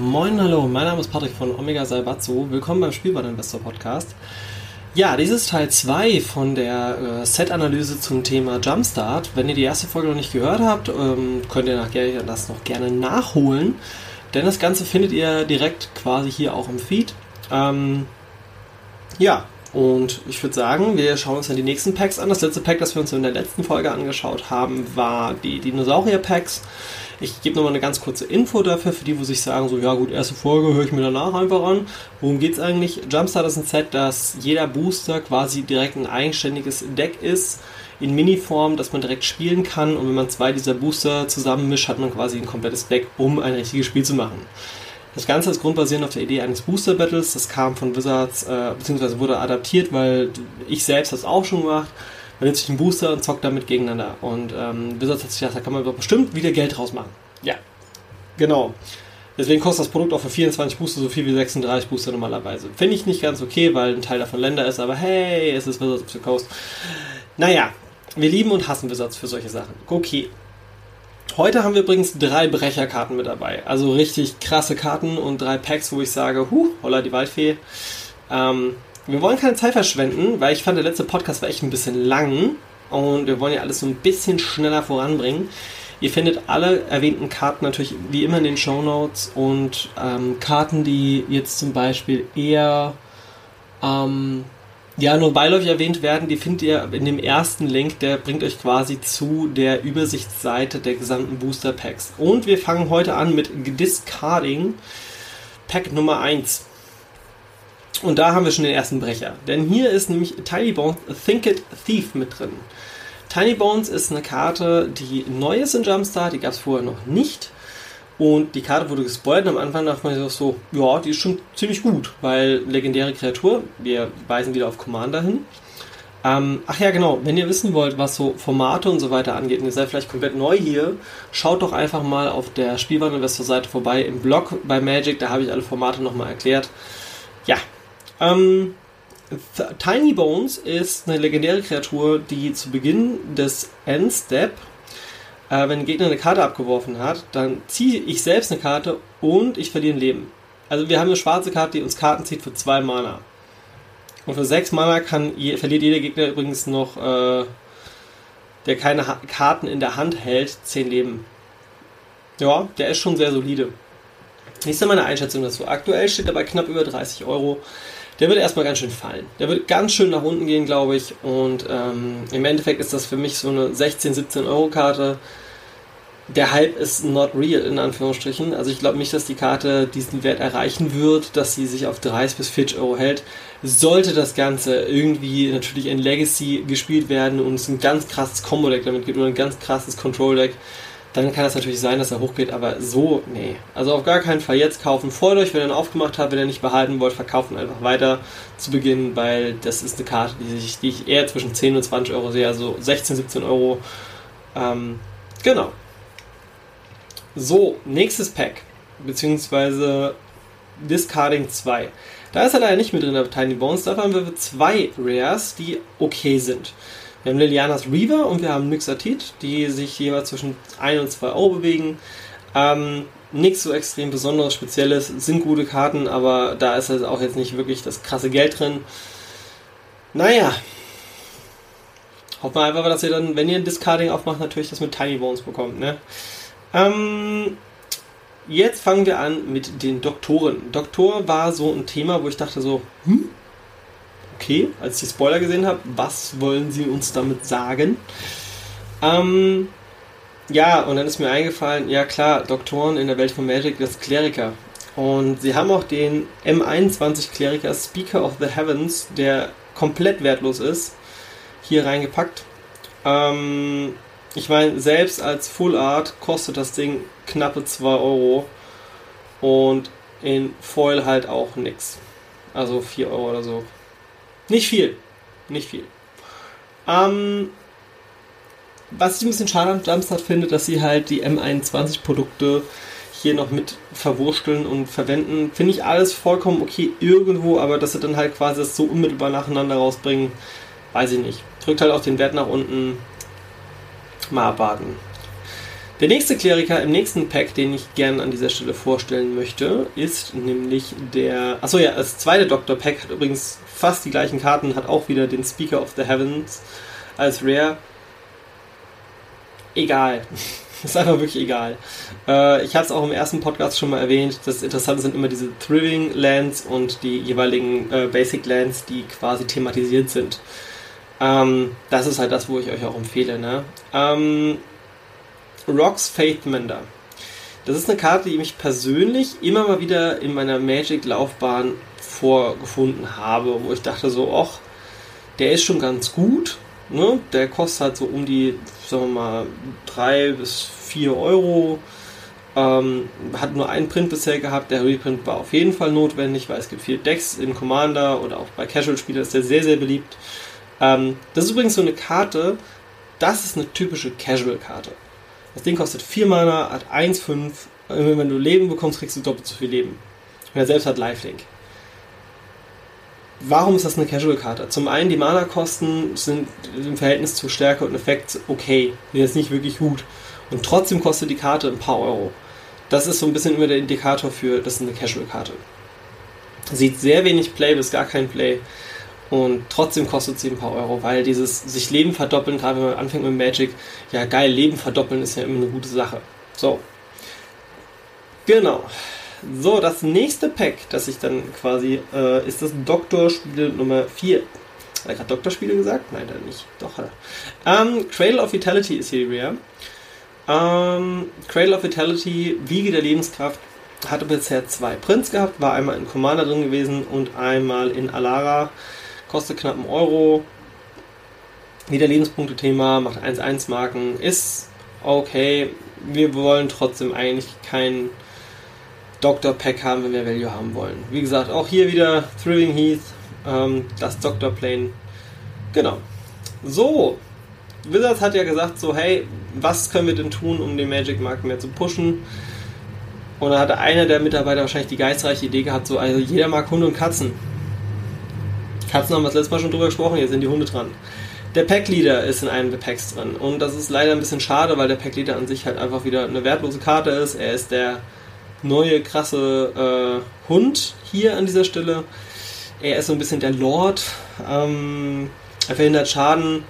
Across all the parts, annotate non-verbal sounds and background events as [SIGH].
Moin, hallo, mein Name ist Patrick von Omega Salvatzo. Willkommen beim Spielwareninvestor Podcast. Ja, dies ist Teil 2 von der äh, Set-Analyse zum Thema Jumpstart. Wenn ihr die erste Folge noch nicht gehört habt, ähm, könnt ihr nachher das noch gerne nachholen. Denn das Ganze findet ihr direkt quasi hier auch im Feed. Ähm, ja, und ich würde sagen, wir schauen uns dann die nächsten Packs an. Das letzte Pack, das wir uns in der letzten Folge angeschaut haben, war die Dinosaurier-Packs. Ich gebe nochmal eine ganz kurze Info dafür, für die, wo sich sagen, so, ja gut, erste Folge höre ich mir danach einfach an. Worum geht es eigentlich? Jumpstart ist ein Set, dass jeder Booster quasi direkt ein eigenständiges Deck ist, in Miniform, dass man direkt spielen kann. Und wenn man zwei dieser Booster zusammenmischt, hat man quasi ein komplettes Deck, um ein richtiges Spiel zu machen. Das Ganze ist grundbasierend auf der Idee eines Booster Battles. Das kam von Wizards, äh, beziehungsweise wurde adaptiert, weil ich selbst das auch schon gemacht man nimmt sich einen Booster und zockt damit gegeneinander. Und ähm, Wizards hat sich gedacht, da kann man doch bestimmt wieder Geld rausmachen. Ja, genau. Deswegen kostet das Produkt auch für 24 Booster so viel wie 36 Booster normalerweise. Finde ich nicht ganz okay, weil ein Teil davon Länder ist, aber hey, es ist Wizards of the Coast. Naja, wir lieben und hassen Wizards für solche Sachen. Okay. Heute haben wir übrigens drei Brecherkarten mit dabei. Also richtig krasse Karten und drei Packs, wo ich sage, huh, holla die Waldfee. Ähm, wir wollen keine Zeit verschwenden, weil ich fand, der letzte Podcast war echt ein bisschen lang und wir wollen ja alles so ein bisschen schneller voranbringen. Ihr findet alle erwähnten Karten natürlich wie immer in den Show Notes und ähm, Karten, die jetzt zum Beispiel eher ähm, ja, nur beiläufig erwähnt werden, die findet ihr in dem ersten Link, der bringt euch quasi zu der Übersichtsseite der gesamten Booster Packs. Und wir fangen heute an mit Discarding Pack Nummer 1. Und da haben wir schon den ersten Brecher. Denn hier ist nämlich Tiny Bones Think It Thief mit drin. Tiny Bones ist eine Karte, die neu ist in Jumpstart, die gab es vorher noch nicht. Und die Karte wurde gespoilt und am Anfang dachte man sich so, ja, die ist schon ziemlich gut, weil legendäre Kreatur, wir weisen wieder auf Commander hin. Ähm, ach ja, genau, wenn ihr wissen wollt, was so Formate und so weiter angeht, und ihr seid vielleicht komplett neu hier, schaut doch einfach mal auf der Spielwareninvestor-Seite vorbei im Blog bei Magic, da habe ich alle Formate nochmal erklärt. Ja, ähm, Tiny Bones ist eine legendäre Kreatur, die zu Beginn des Endstep äh, wenn ein Gegner eine Karte abgeworfen hat, dann ziehe ich selbst eine Karte und ich verliere ein Leben. Also wir haben eine schwarze Karte, die uns Karten zieht für zwei Mana. Und für sechs Mana kann, je, verliert jeder Gegner übrigens noch, äh, der keine ha Karten in der Hand hält, zehn Leben. Ja, der ist schon sehr solide. Wie ist denn meine Einschätzung dazu? Aktuell steht er bei knapp über 30 Euro der wird erstmal ganz schön fallen. Der wird ganz schön nach unten gehen, glaube ich. Und ähm, im Endeffekt ist das für mich so eine 16, 17 Euro Karte. Der Hype ist not real, in Anführungsstrichen. Also ich glaube nicht, dass die Karte diesen Wert erreichen wird, dass sie sich auf 30 bis 40 Euro hält. Sollte das Ganze irgendwie natürlich in Legacy gespielt werden und es ein ganz krasses Combo-Deck damit gibt oder ein ganz krasses Control-Deck, dann kann es natürlich sein, dass er hochgeht, aber so, nee. Also auf gar keinen Fall jetzt kaufen. Freut euch, wenn ihr ihn aufgemacht habt, wenn ihr nicht behalten wollt, verkaufen einfach weiter zu Beginn, weil das ist eine Karte, die, sich, die ich eher zwischen 10 und 20 Euro sehe, also 16, 17 Euro. Ähm, genau. So, nächstes Pack, beziehungsweise Discarding 2. Da ist er leider nicht mit drin, der Tiny Bones. Dafür haben wir zwei Rares, die okay sind. Wir haben Lilianas Reaver und wir haben Nyxatit, die sich jeweils zwischen 1 und 2 Euro bewegen. Ähm, nichts so extrem Besonderes, Spezielles, sind gute Karten, aber da ist halt auch jetzt nicht wirklich das krasse Geld drin. Naja. Hoffen wir einfach, dass ihr dann, wenn ihr ein Discarding aufmacht, natürlich das mit Tiny Bones bekommt, ne? Ähm, jetzt fangen wir an mit den Doktoren. Doktor war so ein Thema, wo ich dachte so, hm, okay, als ich die Spoiler gesehen habe, was wollen sie uns damit sagen? Ähm, ja, und dann ist mir eingefallen, ja klar, Doktoren in der Welt von Magic, das Kleriker. Und sie haben auch den M21 Kleriker Speaker of the Heavens, der komplett wertlos ist, hier reingepackt. Ähm, ich meine, selbst als Full Art kostet das Ding knappe 2 Euro und in Foil halt auch nix. Also 4 Euro oder so. Nicht viel. Nicht viel. Ähm, was ich ein bisschen schade an Jumpstart finde, dass sie halt die M21-Produkte hier noch mit verwursteln und verwenden. Finde ich alles vollkommen okay irgendwo, aber dass sie dann halt quasi das so unmittelbar nacheinander rausbringen, weiß ich nicht. Drückt halt auch den Wert nach unten. Mal abwarten. Der nächste Kleriker im nächsten Pack, den ich gerne an dieser Stelle vorstellen möchte, ist nämlich der. Achso, ja, das zweite Doktor Pack hat übrigens fast die gleichen Karten, hat auch wieder den Speaker of the Heavens als Rare. Egal. [LAUGHS] ist einfach wirklich egal. Äh, ich hatte es auch im ersten Podcast schon mal erwähnt. Das Interessante sind immer diese Thriving Lands und die jeweiligen äh, Basic Lands, die quasi thematisiert sind. Ähm, das ist halt das, wo ich euch auch empfehle. Ne? Ähm, Rocks Faithmender. Das ist eine Karte, die mich persönlich immer mal wieder in meiner Magic-Laufbahn vorgefunden habe, wo ich dachte so, ach, der ist schon ganz gut. Ne? Der kostet halt so um die, sagen wir mal, 3 bis 4 Euro. Ähm, hat nur einen Print bisher gehabt. Der Reprint war auf jeden Fall notwendig, weil es gibt viele Decks in Commander oder auch bei Casual-Spielern ist der sehr, sehr beliebt. Ähm, das ist übrigens so eine Karte, das ist eine typische Casual-Karte. Das Ding kostet 4 Mana, hat 1,5. Wenn du Leben bekommst, kriegst du doppelt so viel Leben. Und er selbst hat Lifelink. Warum ist das eine Casual-Karte? Zum einen, die Mana-Kosten sind im Verhältnis zu Stärke und Effekt okay. Die ist nicht wirklich gut. Und trotzdem kostet die Karte ein paar Euro. Das ist so ein bisschen immer der Indikator für, das ist eine Casual-Karte. Sieht sehr wenig Play bis gar kein Play. Und trotzdem kostet sie ein paar Euro, weil dieses sich Leben verdoppeln, gerade wenn man anfängt mit Magic, ja geil, Leben verdoppeln ist ja immer eine gute Sache. So. Genau. So, das nächste Pack, das ich dann quasi, äh, ist das Doktorspiel Nummer 4. Hat er gerade Doktorspiele gesagt? Nein, dann nicht. Doch, hat er. Ähm, Cradle of Vitality ist hier die. Ähm, Cradle of Vitality, Wiege der Lebenskraft, hatte bisher zwei Prints gehabt, war einmal in Commander drin gewesen und einmal in Alara. Kostet knapp einen Euro. Wieder Lebenspunkte-Thema, macht 1-1 Marken, ist okay. Wir wollen trotzdem eigentlich kein Dr. Pack haben, wenn wir Value haben wollen. Wie gesagt, auch hier wieder Thriving Heath, ähm, das Dr. Plane. Genau. So, Wizards hat ja gesagt, so, hey, was können wir denn tun, um den Magic-Markt mehr zu pushen? Und da hatte einer der Mitarbeiter wahrscheinlich die geistreiche Idee gehabt, so, also jeder mag Hunde und Katzen. Katzen haben wir das letzte Mal schon drüber gesprochen, jetzt sind die Hunde dran. Der Pack-Leader ist in einem der Packs drin. Und das ist leider ein bisschen schade, weil der Pack-Leader an sich halt einfach wieder eine wertlose Karte ist. Er ist der neue krasse äh, Hund hier an dieser Stelle. Er ist so ein bisschen der Lord. Ähm, er verhindert Schaden.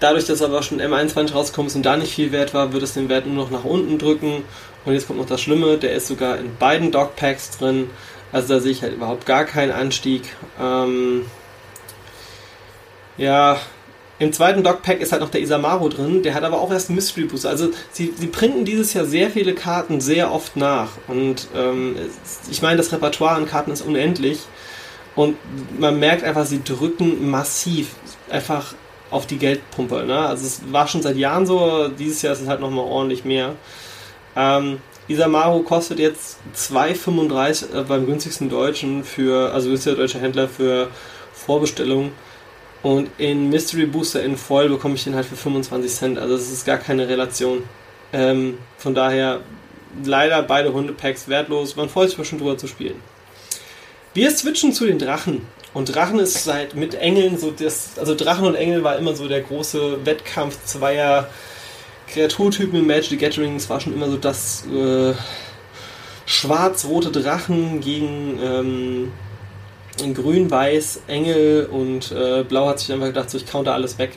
Dadurch, dass aber schon M21 rausgekommen ist und da nicht viel wert war, wird es den Wert nur noch nach unten drücken. Und jetzt kommt noch das Schlimme, der ist sogar in beiden Dogpacks drin. Also da sehe ich halt überhaupt gar keinen Anstieg. Ähm, ja, im zweiten Dogpack ist halt noch der Isamaru drin, der hat aber auch erst einen Mystery Booster. Also sie, sie printen dieses Jahr sehr viele Karten sehr oft nach. Und ähm, ich meine, das Repertoire an Karten ist unendlich. Und man merkt einfach, sie drücken massiv einfach auf die Geldpumpe. Ne? Also es war schon seit Jahren so, dieses Jahr ist es halt nochmal ordentlich mehr. Ähm, Isamaru kostet jetzt 2,35 äh, beim günstigsten Deutschen für, also günstiger deutscher Händler für Vorbestellung. Und in Mystery Booster in Foil bekomme ich den halt für 25 Cent. Also das ist gar keine Relation. Ähm, von daher leider beide Hundepacks wertlos. Man freut sich schon drüber zu spielen. Wir switchen zu den Drachen. Und Drachen ist seit mit Engeln so das, also Drachen und Engel war immer so der große Wettkampf zweier Kreaturtypen in Magic the Gathering. Es war schon immer so das äh, schwarz-rote Drachen gegen ähm, grün-weiß Engel und äh, blau hat sich einfach gedacht, so ich counter alles weg.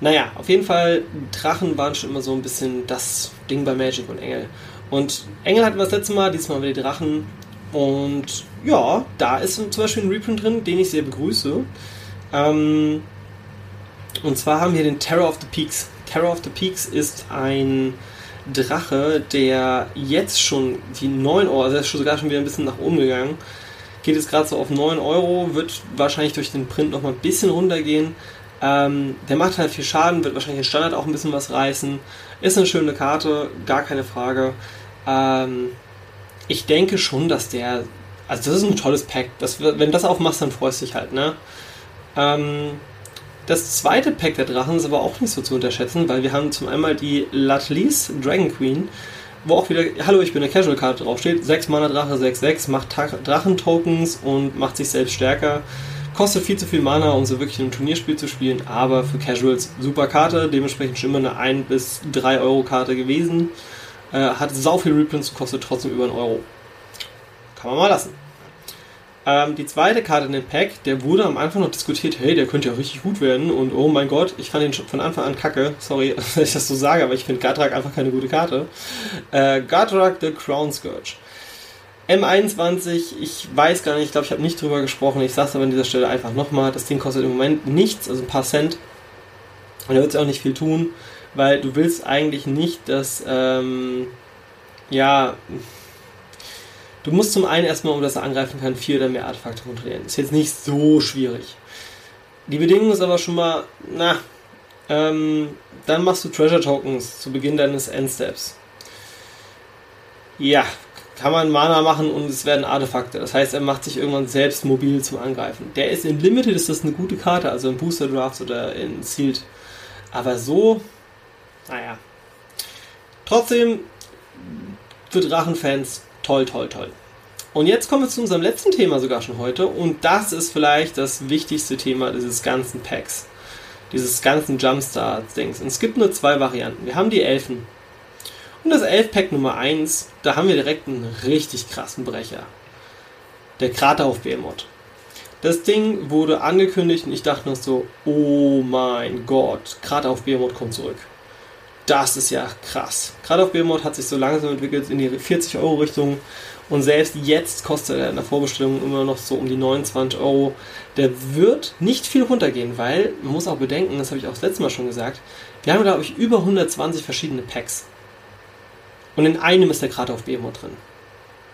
Naja, auf jeden Fall, Drachen waren schon immer so ein bisschen das Ding bei Magic und Engel. Und Engel hatten wir das letzte Mal, diesmal wieder die Drachen. Und ja, da ist zum Beispiel ein Reprint drin, den ich sehr begrüße. Ähm, und zwar haben wir den Terror of the Peaks. Terror of the Peaks ist ein Drache, der jetzt schon die 9 Euro, also er ist sogar schon wieder ein bisschen nach oben gegangen, geht jetzt gerade so auf 9 Euro, wird wahrscheinlich durch den Print noch mal ein bisschen runtergehen. Ähm, der macht halt viel Schaden, wird wahrscheinlich in Standard auch ein bisschen was reißen. Ist eine schöne Karte, gar keine Frage. Ähm, ich denke schon, dass der. Also, das ist ein tolles Pack. Das, wenn du das aufmachst, dann freust du dich halt, ne? Ähm, das zweite Pack der Drachen ist aber auch nicht so zu unterschätzen, weil wir haben zum einmal die Latlis Dragon Queen, wo auch wieder, hallo, ich bin eine Casual-Karte draufsteht. 6 Mana Drache, 6-6, macht Drachentokens und macht sich selbst stärker. Kostet viel zu viel Mana, um so wirklich in einem Turnierspiel zu spielen, aber für Casuals super Karte, dementsprechend schon immer eine 1 bis 3 Euro Karte gewesen. Äh, hat sau viel Reprints kostet trotzdem über einen Euro. Kann man mal lassen. Ähm, die zweite Karte in dem Pack, der wurde am Anfang noch diskutiert, hey, der könnte ja richtig gut werden und oh mein Gott, ich fand ihn schon von Anfang an kacke. Sorry, [LAUGHS] dass ich das so sage, aber ich finde Gatrak einfach keine gute Karte. Äh, Gatrak the Crown Scourge. M21, ich weiß gar nicht, ich glaube, ich habe nicht drüber gesprochen, ich sage es aber an dieser Stelle einfach nochmal, das Ding kostet im Moment nichts, also ein paar Cent. Und da wird es auch nicht viel tun, weil du willst eigentlich nicht, dass, ähm, ja, Du musst zum einen erstmal, um das er angreifen kann, vier oder mehr Artefakte kontrollieren. Ist jetzt nicht so schwierig. Die Bedingung ist aber schon mal, na, ähm, dann machst du Treasure Tokens zu Beginn deines Endsteps. Ja, kann man Mana machen und es werden Artefakte. Das heißt, er macht sich irgendwann selbst mobil zum Angreifen. Der ist in Limited, ist das eine gute Karte, also in Booster Drafts oder in Sealed. Aber so, naja. Trotzdem, für Drachenfans Toll, toll, toll. Und jetzt kommen wir zu unserem letzten Thema sogar schon heute. Und das ist vielleicht das wichtigste Thema dieses ganzen Packs. Dieses ganzen Jumpstart-Dings. Und es gibt nur zwei Varianten. Wir haben die Elfen. Und das Elf-Pack Nummer 1, da haben wir direkt einen richtig krassen Brecher. Der Krater auf Behemoth. Das Ding wurde angekündigt und ich dachte noch so, oh mein Gott, gerade auf Behemoth kommt zurück. Das ist ja krass. Gerade auf Behemoth hat sich so langsam entwickelt in die 40 Euro Richtung und selbst jetzt kostet er in der Vorbestellung immer noch so um die 29 Euro. Der wird nicht viel runtergehen, weil man muss auch bedenken, das habe ich auch das letzte Mal schon gesagt, wir haben glaube ich über 120 verschiedene Packs. Und in einem ist der gerade auf Behemoth drin.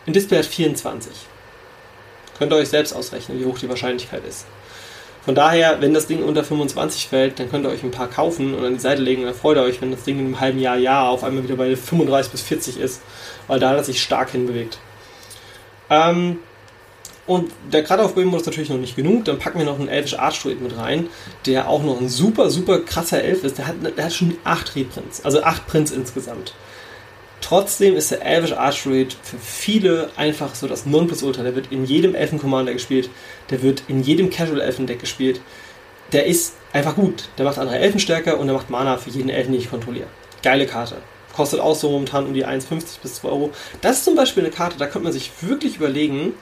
Ein Display hat 24. Könnt ihr euch selbst ausrechnen, wie hoch die Wahrscheinlichkeit ist. Von daher, wenn das Ding unter 25 fällt, dann könnt ihr euch ein paar kaufen und an die Seite legen und dann freut ihr euch, wenn das Ding in einem halben Jahr, Jahr auf einmal wieder bei 35 bis 40 ist, weil da hat er sich stark hinbewegt. Ähm, und der gerade auf Böhmen ist natürlich noch nicht genug. Dann packen wir noch einen Elfish Archdruid mit rein, der auch noch ein super, super krasser Elf ist. Der hat, der hat schon 8 Reprints, also 8 Prints insgesamt. Trotzdem ist der Elvish Archdruid für viele einfach so das Nonplusultra. Der wird in jedem Elfen-Commander gespielt, der wird in jedem Casual-Elfen-Deck gespielt. Der ist einfach gut. Der macht andere Elfen stärker und der macht Mana für jeden Elfen, den ich kontrolliere. Geile Karte. Kostet auch so momentan um die 1,50 bis 2 Euro. Das ist zum Beispiel eine Karte, da könnte man sich wirklich überlegen,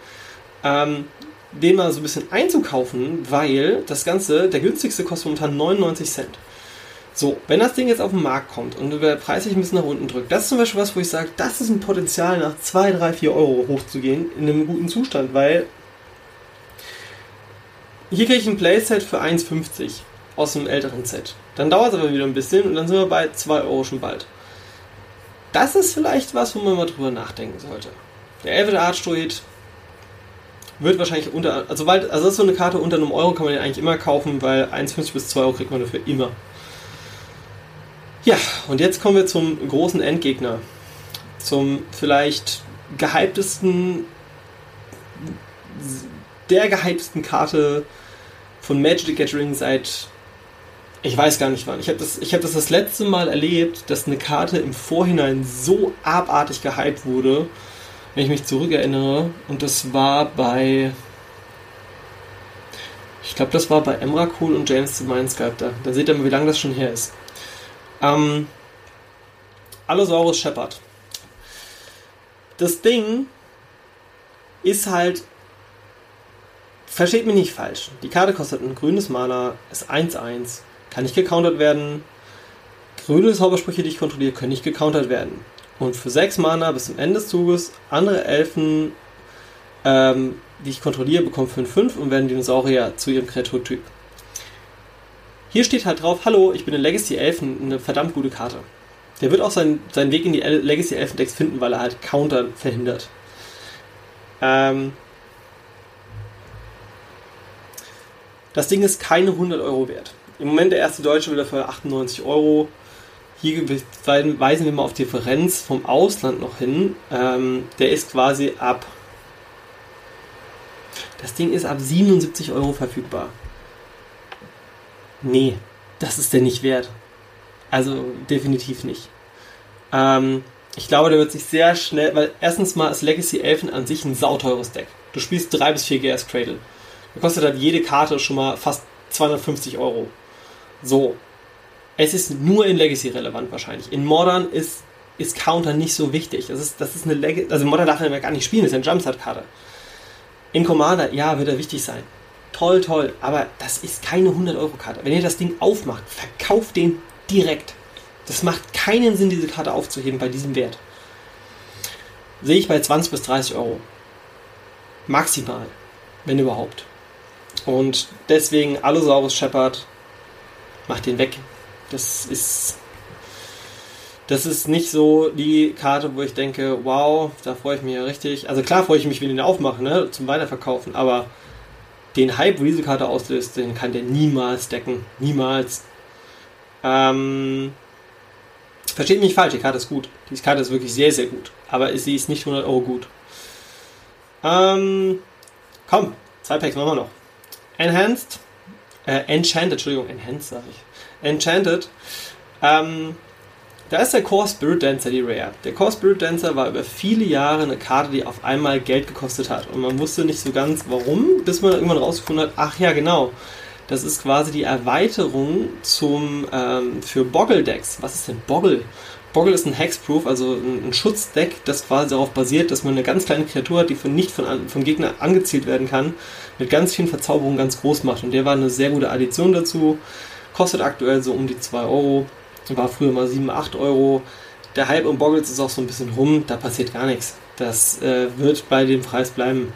ähm, den mal so ein bisschen einzukaufen, weil das Ganze, der günstigste kostet momentan 99 Cent. So, wenn das Ding jetzt auf den Markt kommt und der Preis sich ein bisschen nach unten drückt, das ist zum Beispiel was, wo ich sage, das ist ein Potenzial, nach 2, 3, 4 Euro hochzugehen in einem guten Zustand, weil hier kriege ich ein Playset für 1,50 aus einem älteren Set. Dann dauert es aber wieder ein bisschen und dann sind wir bei 2 Euro schon bald. Das ist vielleicht was, wo man mal drüber nachdenken sollte. Der Elfide Archdruid wird wahrscheinlich unter, also, weil, also das ist so eine Karte unter einem Euro kann man den eigentlich immer kaufen, weil 1,50 bis 2 Euro kriegt man dafür immer. Ja, und jetzt kommen wir zum großen Endgegner. Zum vielleicht gehyptesten, der gehyptesten Karte von Magic the Gathering seit, ich weiß gar nicht wann. Ich habe das, hab das das letzte Mal erlebt, dass eine Karte im Vorhinein so abartig gehypt wurde, wenn ich mich zurückerinnere. Und das war bei, ich glaube, das war bei Emrakul und James the Mindsculptor. Da seht ihr mal, wie lange das schon her ist. Ähm, Allosaurus Shepard. Das Ding ist halt. Versteht mich nicht falsch. Die Karte kostet ein grünes Mana, ist 1-1, kann nicht gecountert werden. Grüne Zaubersprüche, die ich kontrolliere, können nicht gecountert werden. Und für 6 Mana bis zum Ende des Zuges, andere Elfen, ähm, die ich kontrolliere, bekommen 5-5 und werden Dinosaurier zu ihrem Kreaturtyp. Hier steht halt drauf, hallo, ich bin in Legacy Elfen, eine verdammt gute Karte. Der wird auch seinen, seinen Weg in die Legacy Elfen Decks finden, weil er halt Counter verhindert. Ähm das Ding ist keine 100 Euro wert. Im Moment der erste Deutsche will dafür 98 Euro. Hier weisen wir mal auf Differenz vom Ausland noch hin. Ähm, der ist quasi ab. Das Ding ist ab 77 Euro verfügbar nee, das ist der nicht wert. Also definitiv nicht. Ähm, ich glaube, der wird sich sehr schnell, weil erstens mal ist Legacy Elfen an sich ein sauteures Deck. Du spielst 3 bis 4 GS Cradle. Da kostet halt jede Karte schon mal fast 250 Euro. So. Es ist nur in Legacy relevant wahrscheinlich. In Modern ist, ist Counter nicht so wichtig. Das ist, das ist eine Legacy, also Modern darf er ja gar nicht spielen, das ist eine Jumpstart-Karte. In Commander, ja, wird er wichtig sein toll, toll, aber das ist keine 100-Euro-Karte. Wenn ihr das Ding aufmacht, verkauft den direkt. Das macht keinen Sinn, diese Karte aufzuheben bei diesem Wert. Sehe ich bei 20 bis 30 Euro. Maximal, wenn überhaupt. Und deswegen Allosaurus Shepard, macht den weg. Das ist das ist nicht so die Karte, wo ich denke, wow, da freue ich mich ja richtig. Also klar freue ich mich, wenn ich den aufmache, ne, zum Weiterverkaufen, aber den Hype, wo diese Karte auslöst, den kann der niemals decken. Niemals. Ähm, versteht mich falsch, die Karte ist gut. Die Karte ist wirklich sehr, sehr gut. Aber sie ist nicht 100 Euro gut. Ähm, komm, zwei Packs machen wir noch. Enhanced, äh, Enchanted, Entschuldigung, Enhanced sage ich. Enchanted, ähm, da ist der Core Spirit Dancer die Rare. Der Core Spirit Dancer war über viele Jahre eine Karte, die auf einmal Geld gekostet hat. Und man wusste nicht so ganz warum, bis man irgendwann rausgefunden hat, ach ja, genau. Das ist quasi die Erweiterung zum, ähm, für Boggle-Decks. Was ist denn Boggle? Boggle ist ein Hexproof, also ein, Schutzdeck, das quasi darauf basiert, dass man eine ganz kleine Kreatur hat, die von nicht von, vom Gegner angezielt werden kann, mit ganz vielen Verzauberungen ganz groß macht. Und der war eine sehr gute Addition dazu. Kostet aktuell so um die 2 Euro. War früher mal 7, 8 Euro. Der Hype um Boggles ist auch so ein bisschen rum, da passiert gar nichts. Das äh, wird bei dem Preis bleiben.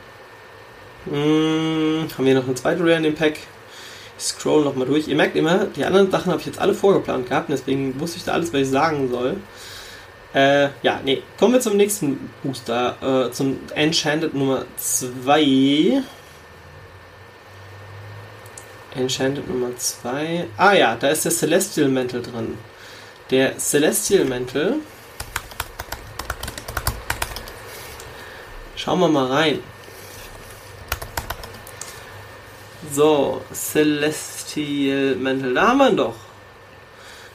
Hm, haben wir noch eine zweite Rare in dem Pack? Ich scroll nochmal durch. Ihr merkt immer, die anderen Sachen habe ich jetzt alle vorgeplant gehabt, deswegen wusste ich da alles, was ich sagen soll. Äh, ja, nee. Kommen wir zum nächsten Booster, äh, zum Enchanted Nummer 2. Enchanted Nummer 2. Ah ja, da ist der Celestial Mantle drin. Der Celestial Mantle. Schauen wir mal rein. So, Celestial Mantle. Da haben wir ihn doch.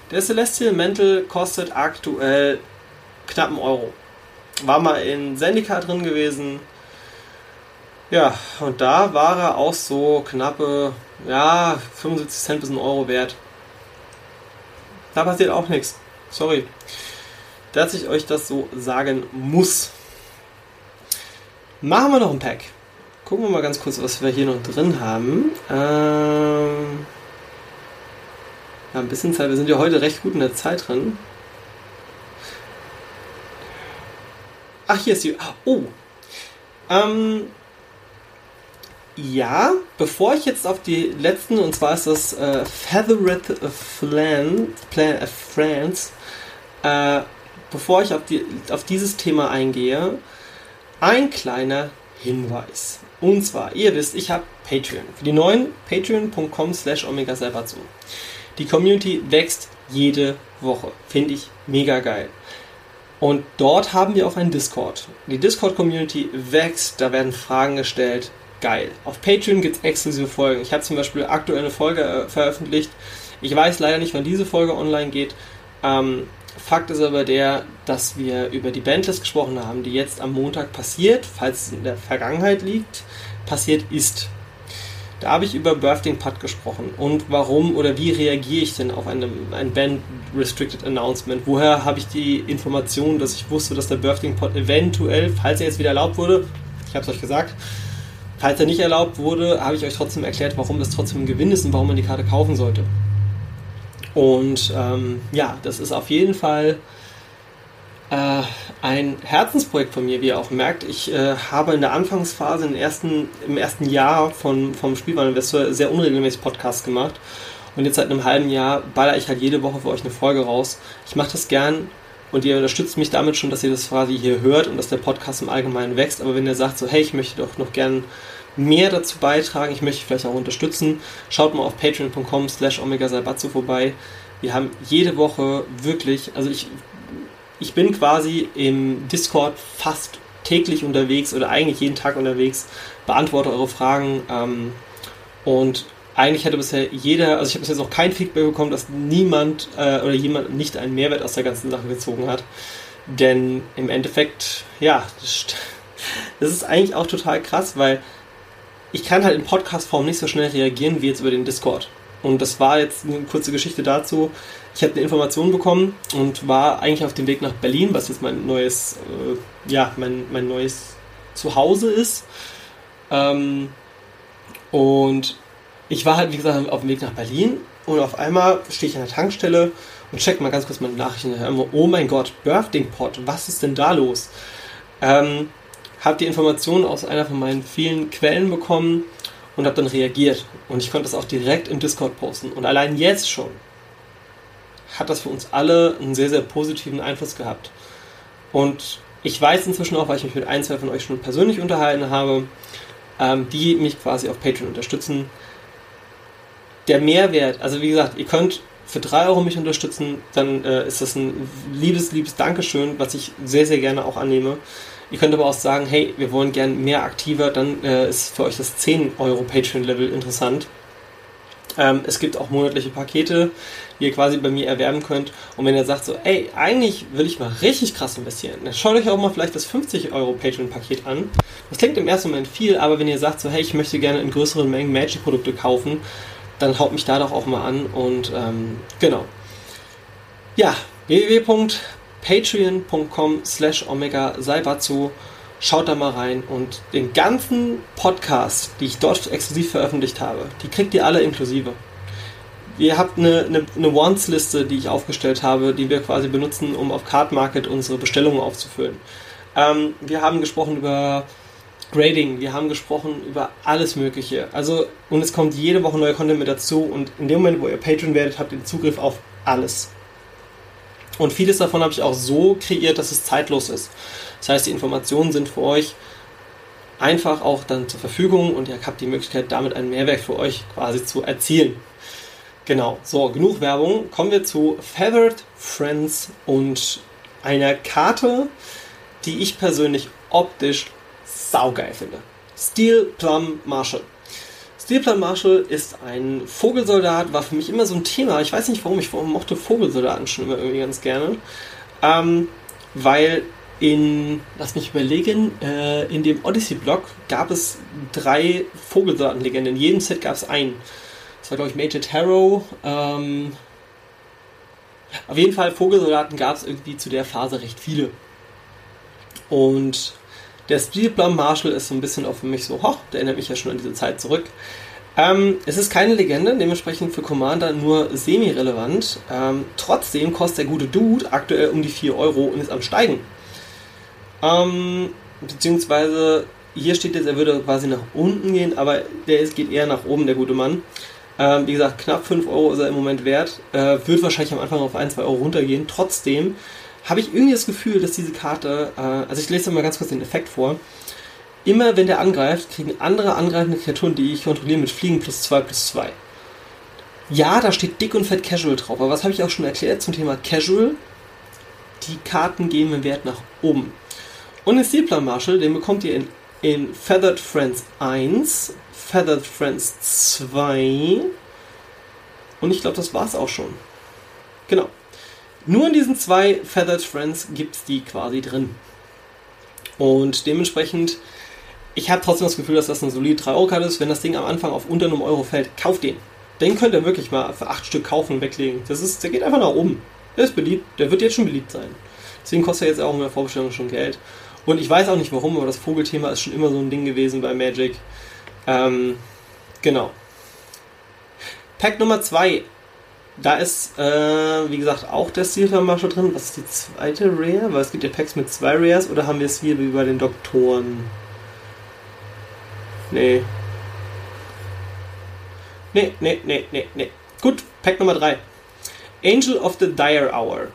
Der Celestial Mantle kostet aktuell knapp einen Euro. War mal in Zendika drin gewesen. Ja, und da war er auch so knappe, ja, 75 Cent bis ein Euro wert. Da passiert auch nichts. Sorry. Dass ich euch das so sagen muss. Machen wir noch ein Pack. Gucken wir mal ganz kurz, was wir hier noch drin haben. Ähm ja, ein bisschen Zeit. Wir sind ja heute recht gut in der Zeit drin. Ach, hier ist die. Oh. Ähm. Ja, bevor ich jetzt auf die letzten, und zwar ist das äh, Feathered Flan, Plan, äh, France, äh, bevor ich auf, die, auf dieses Thema eingehe, ein kleiner Hinweis. Und zwar, ihr wisst, ich habe Patreon. Für die neuen patreon.com slash omega zu. Die Community wächst jede Woche. Finde ich mega geil. Und dort haben wir auch einen Discord. Die Discord-Community wächst, da werden Fragen gestellt. Geil. Auf Patreon gibt es exklusive Folgen. Ich habe zum Beispiel aktuell eine Folge äh, veröffentlicht. Ich weiß leider nicht, wann diese Folge online geht. Ähm, Fakt ist aber der, dass wir über die Bandlist gesprochen haben, die jetzt am Montag passiert, falls es in der Vergangenheit liegt, passiert ist. Da habe ich über Birthday Putt gesprochen und warum oder wie reagiere ich denn auf eine, ein Band Restricted Announcement? Woher habe ich die Information, dass ich wusste, dass der Birthday Putt eventuell, falls er jetzt wieder erlaubt wurde, ich habe es euch gesagt, falls er nicht erlaubt wurde, habe ich euch trotzdem erklärt, warum das trotzdem ein Gewinn ist und warum man die Karte kaufen sollte. Und ähm, ja, das ist auf jeden Fall äh, ein Herzensprojekt von mir, wie ihr auch merkt. Ich äh, habe in der Anfangsphase im ersten, im ersten Jahr von, vom Spielwareninvestor sehr unregelmäßig Podcasts gemacht. Und jetzt seit einem halben Jahr baller ich halt jede Woche für euch eine Folge raus. Ich mache das gern und ihr unterstützt mich damit schon, dass ihr das quasi hier hört und dass der Podcast im Allgemeinen wächst. Aber wenn ihr sagt so, hey, ich möchte doch noch gern mehr dazu beitragen, ich möchte vielleicht auch unterstützen, schaut mal auf patreon.com slash omega vorbei. Wir haben jede Woche wirklich, also ich, ich bin quasi im Discord fast täglich unterwegs oder eigentlich jeden Tag unterwegs, beantworte eure Fragen ähm, und eigentlich hätte bisher jeder, also ich habe bis jetzt noch kein Feedback bekommen, dass niemand äh, oder jemand nicht einen Mehrwert aus der ganzen Sache gezogen hat. Denn im Endeffekt, ja, das, das ist eigentlich auch total krass, weil ich kann halt in Podcast-Form nicht so schnell reagieren wie jetzt über den Discord. Und das war jetzt eine kurze Geschichte dazu. Ich habe eine Information bekommen und war eigentlich auf dem Weg nach Berlin, was jetzt mein neues, äh, ja, mein, mein neues Zuhause ist. Ähm, und ich war halt, wie gesagt, auf dem Weg nach Berlin und auf einmal stehe ich an der Tankstelle und check mal ganz kurz meine Nachrichten. Oh mein Gott, Birthday Pot, was ist denn da los? Ähm, habe die Informationen aus einer von meinen vielen Quellen bekommen und habe dann reagiert. Und ich konnte das auch direkt im Discord posten. Und allein jetzt schon hat das für uns alle einen sehr, sehr positiven Einfluss gehabt. Und ich weiß inzwischen auch, weil ich mich mit ein, zwei von euch schon persönlich unterhalten habe, ähm, die mich quasi auf Patreon unterstützen. Der Mehrwert, also wie gesagt, ihr könnt für 3 Euro mich unterstützen, dann äh, ist das ein liebes, liebes Dankeschön, was ich sehr, sehr gerne auch annehme. Ihr könnt aber auch sagen, hey, wir wollen gern mehr aktiver, dann äh, ist für euch das 10 Euro Patreon-Level interessant. Ähm, es gibt auch monatliche Pakete, die ihr quasi bei mir erwerben könnt. Und wenn ihr sagt so, ey, eigentlich will ich mal richtig krass investieren, dann schaut euch auch mal vielleicht das 50 Euro Patreon-Paket an. Das klingt im ersten Moment viel, aber wenn ihr sagt so, hey, ich möchte gerne in größeren Mengen Magic-Produkte kaufen, dann haut mich da doch auch mal an und ähm, genau. Ja, patreon.com slash omega saibatsu. Schaut da mal rein und den ganzen Podcast, die ich dort exklusiv veröffentlicht habe, die kriegt ihr alle inklusive. Ihr habt eine, eine, eine Wants-Liste, die ich aufgestellt habe, die wir quasi benutzen, um auf Card Market unsere Bestellungen aufzufüllen. Ähm, wir haben gesprochen über Grading, wir haben gesprochen über alles Mögliche. Also, und es kommt jede Woche neuer Content mit dazu und in dem Moment, wo ihr Patreon werdet, habt ihr Zugriff auf alles. Und vieles davon habe ich auch so kreiert, dass es zeitlos ist. Das heißt, die Informationen sind für euch einfach auch dann zur Verfügung und ihr habt die Möglichkeit, damit einen Mehrwert für euch quasi zu erzielen. Genau, so, genug Werbung. Kommen wir zu Feathered Friends und einer Karte, die ich persönlich optisch saugeil finde. Steel Plum Marshall. Steel Plum Marshall ist ein Vogelsoldat, war für mich immer so ein Thema. Ich weiß nicht warum, ich mochte Vogelsoldaten schon immer irgendwie ganz gerne. Ähm, weil in, lass mich überlegen, äh, in dem Odyssey-Block gab es drei Vogelsoldatenlegenden. In jedem Set gab es einen. Das war, glaube ich, Major Tarot. Ähm, auf jeden Fall, Vogelsoldaten gab es irgendwie zu der Phase recht viele. Und der Speedplum Marshall ist so ein bisschen auch für mich so, hoch, der erinnert mich ja schon an diese Zeit zurück. Ähm, es ist keine Legende, dementsprechend für Commander nur semi-relevant. Ähm, trotzdem kostet der gute Dude aktuell um die 4 Euro und ist am Steigen. Ähm, beziehungsweise hier steht jetzt, er würde quasi nach unten gehen, aber der ist, geht eher nach oben, der gute Mann. Ähm, wie gesagt, knapp 5 Euro ist er im Moment wert. Äh, wird wahrscheinlich am Anfang auf 1, 2 Euro runtergehen. Trotzdem habe ich irgendwie das Gefühl, dass diese Karte, äh, also ich lese mal ganz kurz den Effekt vor. Immer wenn der angreift, kriegen andere angreifende Kreaturen, die ich kontrolliere, mit Fliegen plus 2 plus 2. Ja, da steht dick und fett Casual drauf, aber was habe ich auch schon erklärt zum Thema Casual? Die Karten gehen im Wert nach oben. Und den Steelplan Marshall, den bekommt ihr in, in Feathered Friends 1, Feathered Friends 2 und ich glaube, das war es auch schon. Genau. Nur in diesen zwei Feathered Friends gibt es die quasi drin. Und dementsprechend, ich habe trotzdem das Gefühl, dass das eine solide 3-Euro-Karte ist. Wenn das Ding am Anfang auf unter einem Euro fällt, kauft den. Den könnt ihr wirklich mal für 8 Stück kaufen und weglegen. Das ist, der geht einfach nach oben. Der ist beliebt, der wird jetzt schon beliebt sein. Deswegen kostet er jetzt auch in der Vorbestellung schon Geld. Und ich weiß auch nicht warum, aber das Vogelthema ist schon immer so ein Ding gewesen bei Magic. Ähm, genau. Pack Nummer 2 da ist, äh, wie gesagt, auch der Stilvermasche drin. Was ist die zweite Rare? Weil es gibt ja Packs mit zwei Rares oder haben wir es hier wie bei den Doktoren? Nee. Nee, nee, nee, nee, nee. Gut, Pack Nummer 3. Angel of the Dire Hour.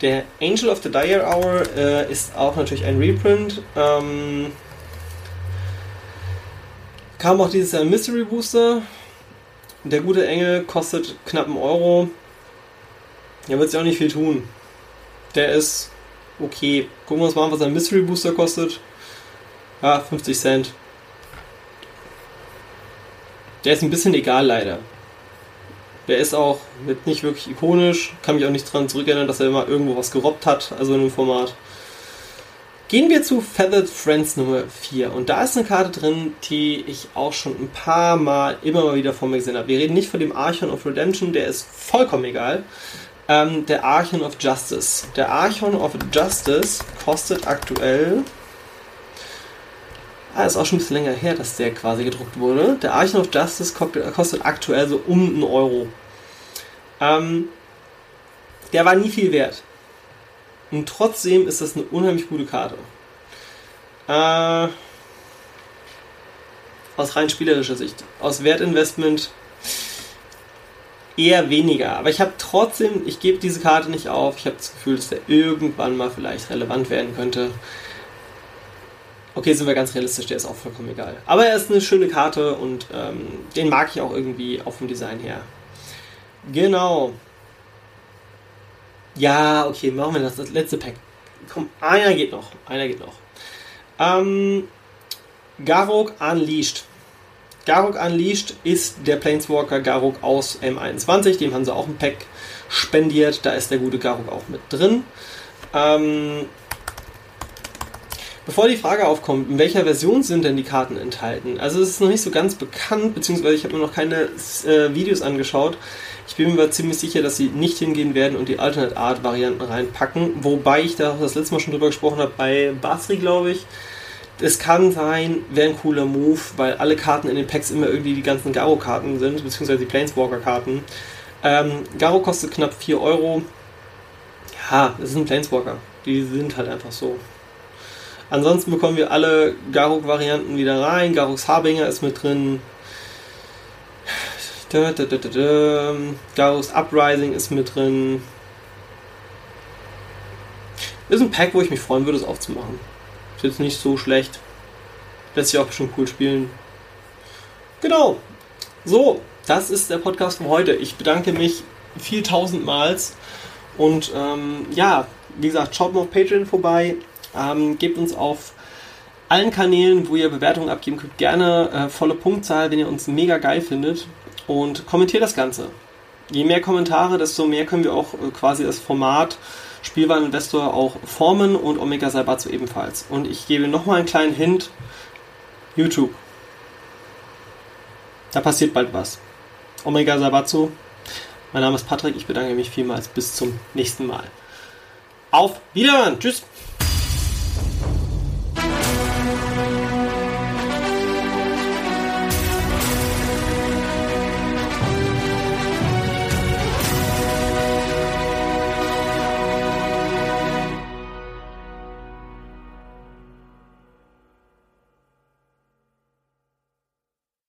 Der Angel of the Dire Hour äh, ist auch natürlich ein Reprint. Ähm, kam auch dieses Jahr Mystery Booster. Der gute Engel kostet knapp einen Euro. Der wird sich auch nicht viel tun. Der ist okay. Gucken wir uns mal an, was ein Mystery Booster kostet. Ja, 50 Cent. Der ist ein bisschen egal leider. Der ist auch mit nicht wirklich ikonisch. Kann mich auch nicht daran zurückerinnern, dass er immer irgendwo was gerobbt hat, also in dem Format. Gehen wir zu Feathered Friends Nummer 4. Und da ist eine Karte drin, die ich auch schon ein paar Mal immer mal wieder vor mir gesehen habe. Wir reden nicht von dem Archon of Redemption, der ist vollkommen egal. Ähm, der Archon of Justice. Der Archon of Justice kostet aktuell. Ah, ist auch schon ein bisschen länger her, dass der quasi gedruckt wurde. Der Archon of Justice kostet aktuell so um einen Euro. Ähm, der war nie viel wert. Und trotzdem ist das eine unheimlich gute Karte. Äh, aus rein spielerischer Sicht. Aus Wertinvestment eher weniger. Aber ich habe trotzdem, ich gebe diese Karte nicht auf. Ich habe das Gefühl, dass der irgendwann mal vielleicht relevant werden könnte. Okay, sind wir ganz realistisch, der ist auch vollkommen egal. Aber er ist eine schöne Karte und ähm, den mag ich auch irgendwie auch vom Design her. Genau. Ja, okay, machen wir das, das letzte Pack. Komm, einer geht noch. Einer geht noch. Ähm, Garok Unleashed. Garok Unleashed ist der Planeswalker Garok aus M21. Dem haben sie auch ein Pack spendiert. Da ist der gute Garok auch mit drin. Ähm, Bevor die Frage aufkommt, in welcher Version sind denn die Karten enthalten? Also es ist noch nicht so ganz bekannt, beziehungsweise ich habe mir noch keine äh, Videos angeschaut. Ich bin mir aber ziemlich sicher, dass sie nicht hingehen werden und die Alternate Art Varianten reinpacken. Wobei ich da das letzte Mal schon drüber gesprochen habe, bei Basri glaube ich. Es kann sein, wäre ein cooler Move, weil alle Karten in den Packs immer irgendwie die ganzen Garo-Karten sind, beziehungsweise die Planeswalker-Karten. Ähm, Garo kostet knapp 4 Euro. Ja, es ist ein Planeswalker. Die sind halt einfach so. Ansonsten bekommen wir alle Garuk-Varianten wieder rein. Garuks Harbinger ist mit drin. Garuks Uprising ist mit drin. Ist ein Pack, wo ich mich freuen würde, es aufzumachen. Ist jetzt nicht so schlecht. Lässt sich auch schon cool spielen. Genau. So, das ist der Podcast von heute. Ich bedanke mich viel tausendmals. Und ähm, ja, wie gesagt, schaut mal auf Patreon vorbei. Ähm, gebt uns auf allen Kanälen, wo ihr Bewertungen abgeben könnt, gerne äh, volle Punktzahl, wenn ihr uns mega geil findet. Und kommentiert das Ganze. Je mehr Kommentare, desto mehr können wir auch äh, quasi das Format Spielwareninvestor auch formen und Omega Saibatsu ebenfalls. Und ich gebe nochmal einen kleinen Hint. YouTube. Da passiert bald was. Omega Saibatsu. Mein Name ist Patrick. Ich bedanke mich vielmals. Bis zum nächsten Mal. Auf Wiederhören. Tschüss.